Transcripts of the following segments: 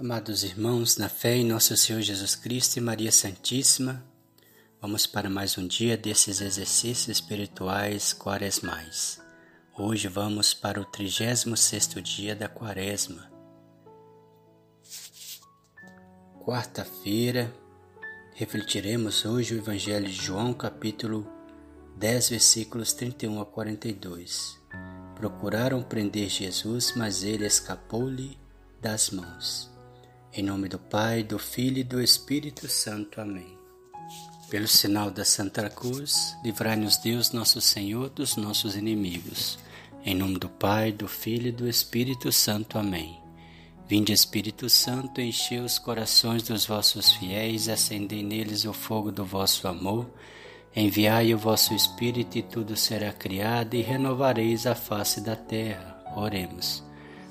Amados irmãos, na fé em nosso Senhor Jesus Cristo e Maria Santíssima, vamos para mais um dia desses exercícios espirituais quaresmais. Hoje vamos para o 36º dia da quaresma. Quarta-feira, refletiremos hoje o Evangelho de João, capítulo 10, versículos 31 a 42. Procuraram prender Jesus, mas ele escapou-lhe das mãos. Em nome do Pai, do Filho e do Espírito Santo. Amém. Pelo sinal da Santa Cruz, livrai-nos Deus, nosso Senhor, dos nossos inimigos. Em nome do Pai, do Filho e do Espírito Santo. Amém. Vinde, Espírito Santo, enchei os corações dos vossos fiéis, acendei neles o fogo do vosso amor. Enviai o vosso Espírito e tudo será criado e renovareis a face da terra. Oremos.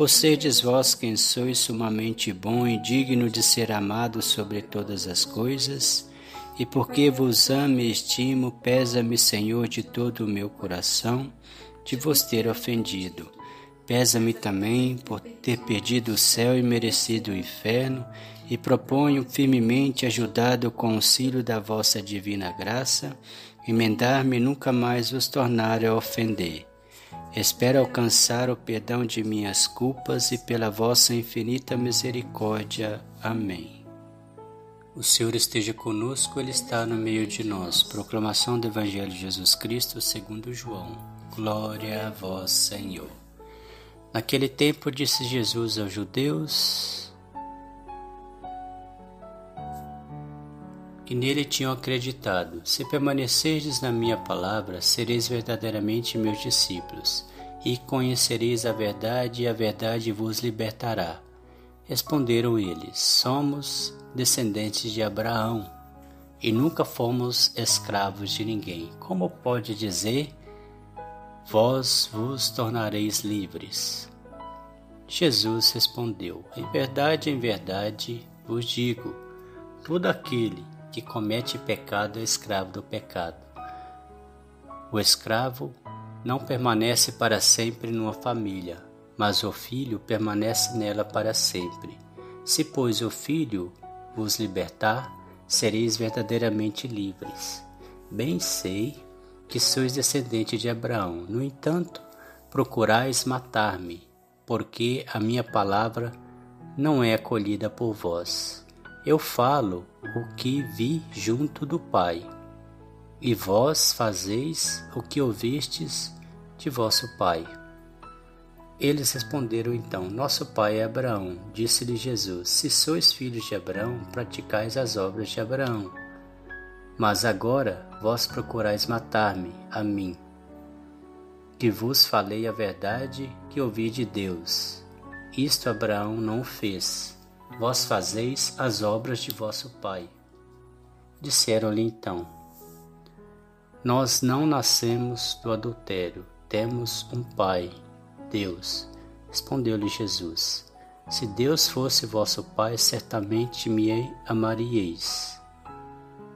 por serdes vós quem sois sumamente bom e digno de ser amado sobre todas as coisas, e porque vos amo e estimo, pesa-me, Senhor, de todo o meu coração, de vos ter ofendido. Pesa-me também por ter perdido o céu e merecido o inferno, e proponho firmemente, ajudado com o auxílio da vossa divina graça, emendar-me nunca mais vos tornar a ofender Espero alcançar o perdão de minhas culpas e pela vossa infinita misericórdia. Amém. O Senhor esteja conosco, Ele está no meio de nós. Proclamação do Evangelho de Jesus Cristo segundo João. Glória a vós, Senhor. Naquele tempo disse Jesus aos judeus que nele tinham acreditado: Se permanecerdes na minha palavra, sereis verdadeiramente meus discípulos, e conhecereis a verdade, e a verdade vos libertará. Responderam eles: Somos descendentes de Abraão e nunca fomos escravos de ninguém. Como pode dizer: Vós vos tornareis livres? Jesus respondeu: Em verdade, em verdade vos digo: todo aquele que comete pecado é escravo do pecado. O escravo não permanece para sempre numa família, mas o filho permanece nela para sempre. Se, pois, o filho vos libertar, sereis verdadeiramente livres. Bem sei que sois descendente de Abraão. No entanto, procurais matar-me, porque a minha palavra não é acolhida por vós. Eu falo o que vi junto do Pai, e vós fazeis o que ouvistes de vosso pai. Eles responderam então: Nosso pai é Abraão. Disse-lhe Jesus: Se sois filhos de Abraão, praticais as obras de Abraão. Mas agora vós procurais matar-me, a mim, que vos falei a verdade que ouvi de Deus. Isto Abraão não fez vós fazeis as obras de vosso pai. Disseram-lhe então: Nós não nascemos do adultério, temos um pai, Deus. Respondeu-lhe Jesus: Se Deus fosse vosso pai, certamente me amaríeis.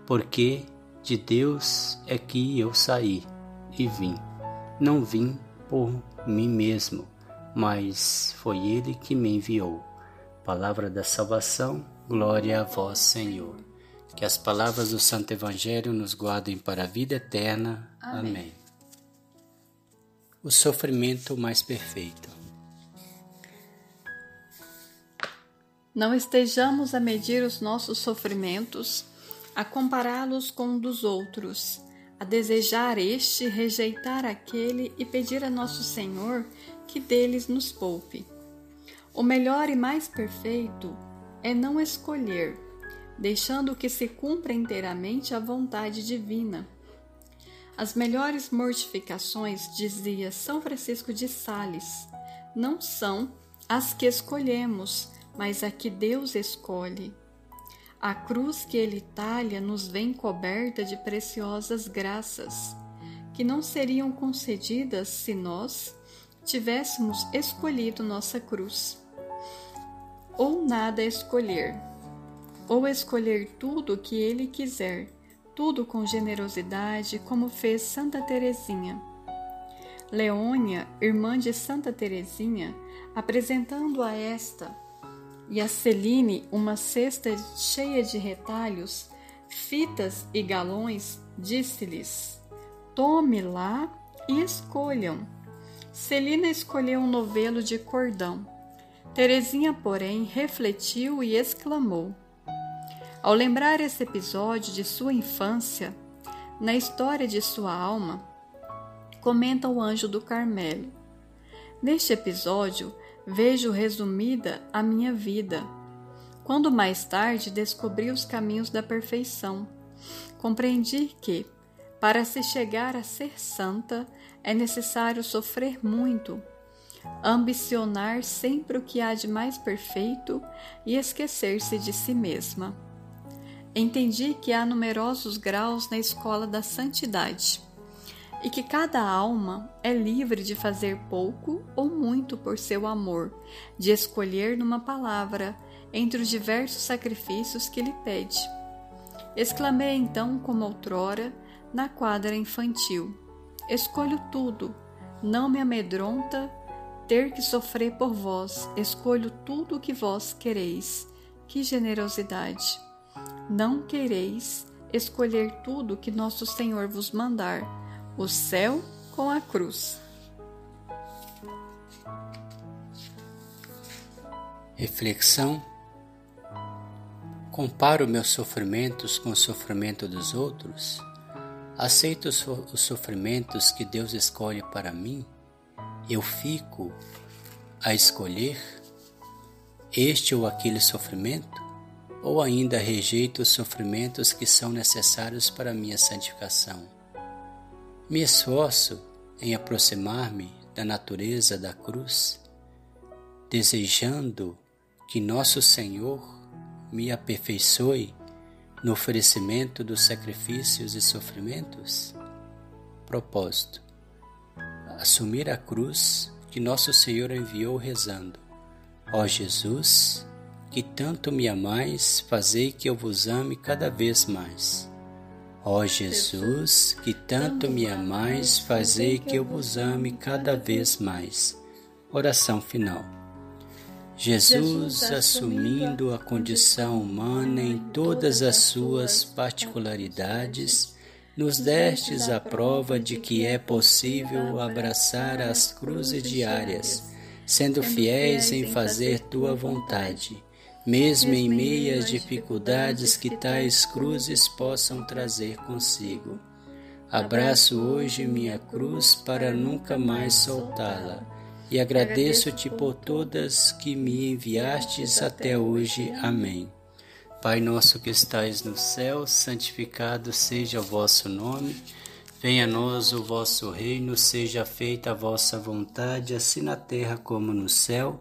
Porque de Deus é que eu saí e vim. Não vim por mim mesmo, mas foi ele que me enviou. Palavra da salvação, glória a vós, Senhor. Que as palavras do Santo Evangelho nos guardem para a vida eterna. Amém. Amém. O sofrimento mais perfeito. Não estejamos a medir os nossos sofrimentos, a compará-los com um dos outros, a desejar este, rejeitar aquele e pedir a nosso Senhor que deles nos poupe. O melhor e mais perfeito é não escolher, deixando que se cumpra inteiramente a vontade divina. As melhores mortificações, dizia São Francisco de Sales, não são as que escolhemos, mas a que Deus escolhe. A cruz que ele talha nos vem coberta de preciosas graças, que não seriam concedidas se nós tivéssemos escolhido nossa cruz. Ou nada escolher, ou escolher tudo o que ele quiser, tudo com generosidade, como fez Santa Teresinha. Leônia, irmã de Santa Teresinha, apresentando a esta e a Celine uma cesta cheia de retalhos, fitas e galões, disse-lhes: Tome lá e escolham. Celina escolheu um novelo de cordão. Terezinha, porém, refletiu e exclamou: Ao lembrar esse episódio de sua infância, na história de sua alma, comenta o anjo do Carmelo. Neste episódio, vejo resumida a minha vida. Quando mais tarde descobri os caminhos da perfeição, compreendi que, para se chegar a ser santa, é necessário sofrer muito, ambicionar sempre o que há de mais perfeito e esquecer-se de si mesma. Entendi que há numerosos graus na escola da santidade e que cada alma é livre de fazer pouco ou muito por seu amor, de escolher numa palavra entre os diversos sacrifícios que lhe pede. Exclamei então, como outrora, na quadra infantil: Escolho tudo, não me amedronta ter que sofrer por vós, escolho tudo o que vós quereis. Que generosidade! Não quereis escolher tudo que nosso Senhor vos mandar o céu com a cruz. Reflexão: Comparo meus sofrimentos com o sofrimento dos outros? Aceito os sofrimentos que Deus escolhe para mim? Eu fico a escolher este ou aquele sofrimento? Ou ainda rejeito os sofrimentos que são necessários para minha santificação? Me esforço em aproximar-me da natureza da cruz, desejando que Nosso Senhor me aperfeiçoe no oferecimento dos sacrifícios e sofrimentos? Propósito: assumir a cruz que Nosso Senhor enviou rezando: Ó Jesus, que tanto me amais, fazei que eu vos ame cada vez mais. Ó Jesus, que tanto me amais, fazei que eu vos ame cada vez mais. Oração final. Jesus, assumindo a condição humana em todas as suas particularidades, nos destes a prova de que é possível abraçar as cruzes diárias, sendo fiéis em fazer tua vontade mesmo em meio às dificuldades que tais cruzes possam trazer consigo. Abraço hoje minha cruz para nunca mais soltá-la e agradeço-te por todas que me enviastes até hoje. Amém. Pai nosso que estais no céu, santificado seja o vosso nome. Venha a nós o vosso reino, seja feita a vossa vontade, assim na terra como no céu.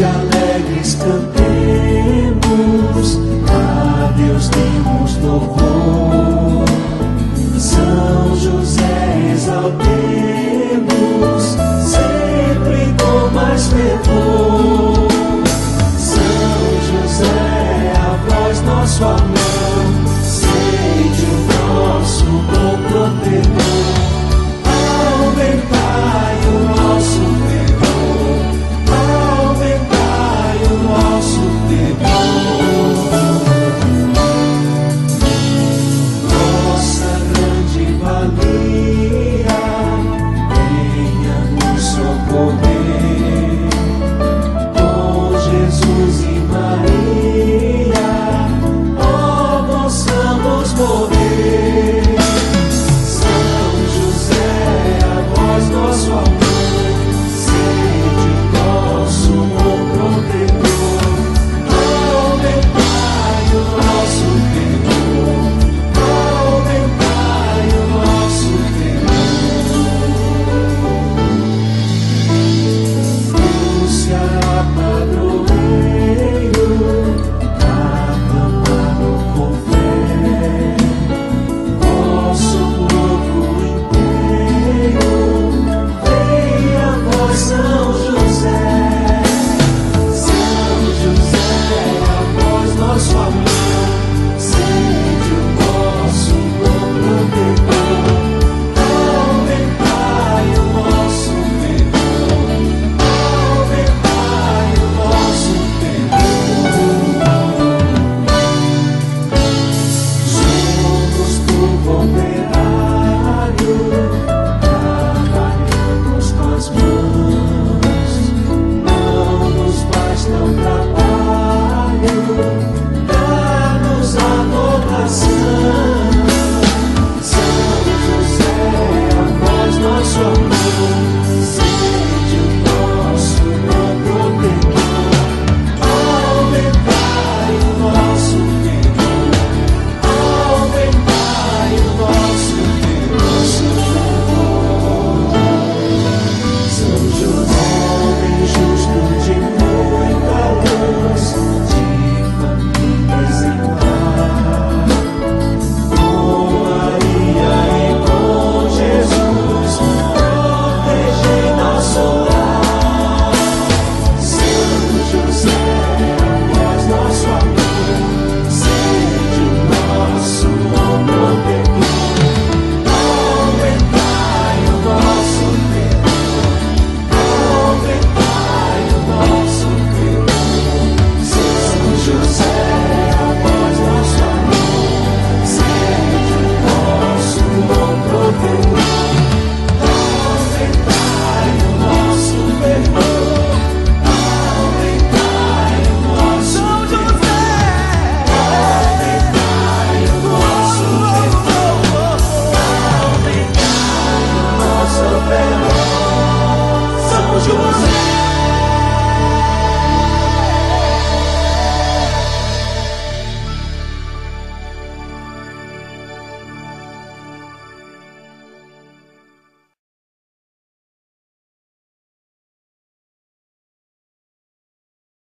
de alegres cantemos.